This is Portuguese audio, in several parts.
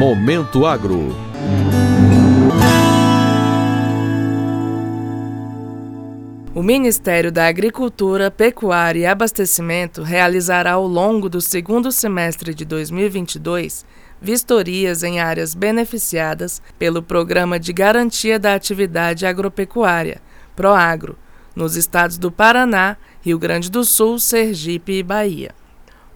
Momento Agro. O Ministério da Agricultura, Pecuária e Abastecimento realizará ao longo do segundo semestre de 2022 vistorias em áreas beneficiadas pelo Programa de Garantia da Atividade Agropecuária, PROAGRO, nos estados do Paraná, Rio Grande do Sul, Sergipe e Bahia.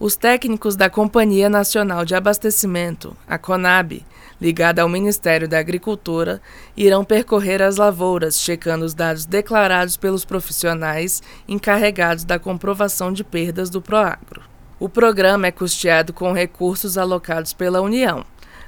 Os técnicos da Companhia Nacional de Abastecimento, a CONAB, ligada ao Ministério da Agricultura, irão percorrer as lavouras, checando os dados declarados pelos profissionais encarregados da comprovação de perdas do Proagro. O programa é custeado com recursos alocados pela União,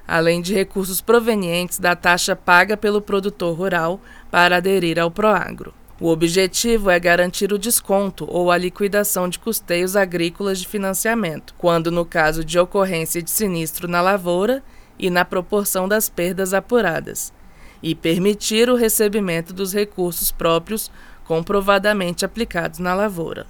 além de recursos provenientes da taxa paga pelo produtor rural para aderir ao Proagro. O objetivo é garantir o desconto ou a liquidação de custeios agrícolas de financiamento, quando no caso de ocorrência de sinistro na lavoura e na proporção das perdas apuradas, e permitir o recebimento dos recursos próprios comprovadamente aplicados na lavoura.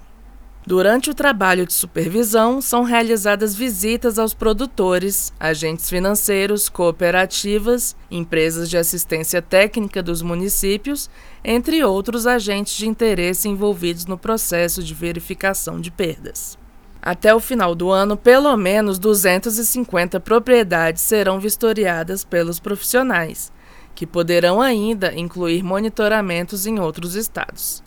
Durante o trabalho de supervisão, são realizadas visitas aos produtores, agentes financeiros, cooperativas, empresas de assistência técnica dos municípios, entre outros agentes de interesse envolvidos no processo de verificação de perdas. Até o final do ano, pelo menos 250 propriedades serão vistoriadas pelos profissionais, que poderão ainda incluir monitoramentos em outros estados.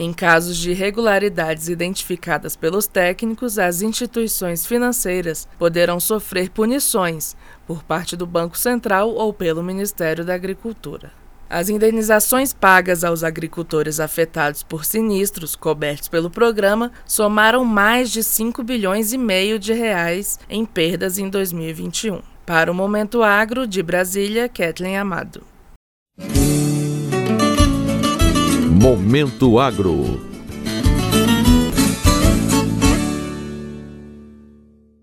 Em casos de irregularidades identificadas pelos técnicos, as instituições financeiras poderão sofrer punições por parte do Banco Central ou pelo Ministério da Agricultura. As indenizações pagas aos agricultores afetados por sinistros cobertos pelo programa somaram mais de 5 bilhões e meio de reais em perdas em 2021. Para o Momento Agro, de Brasília, Kathleen Amado. Momento Agro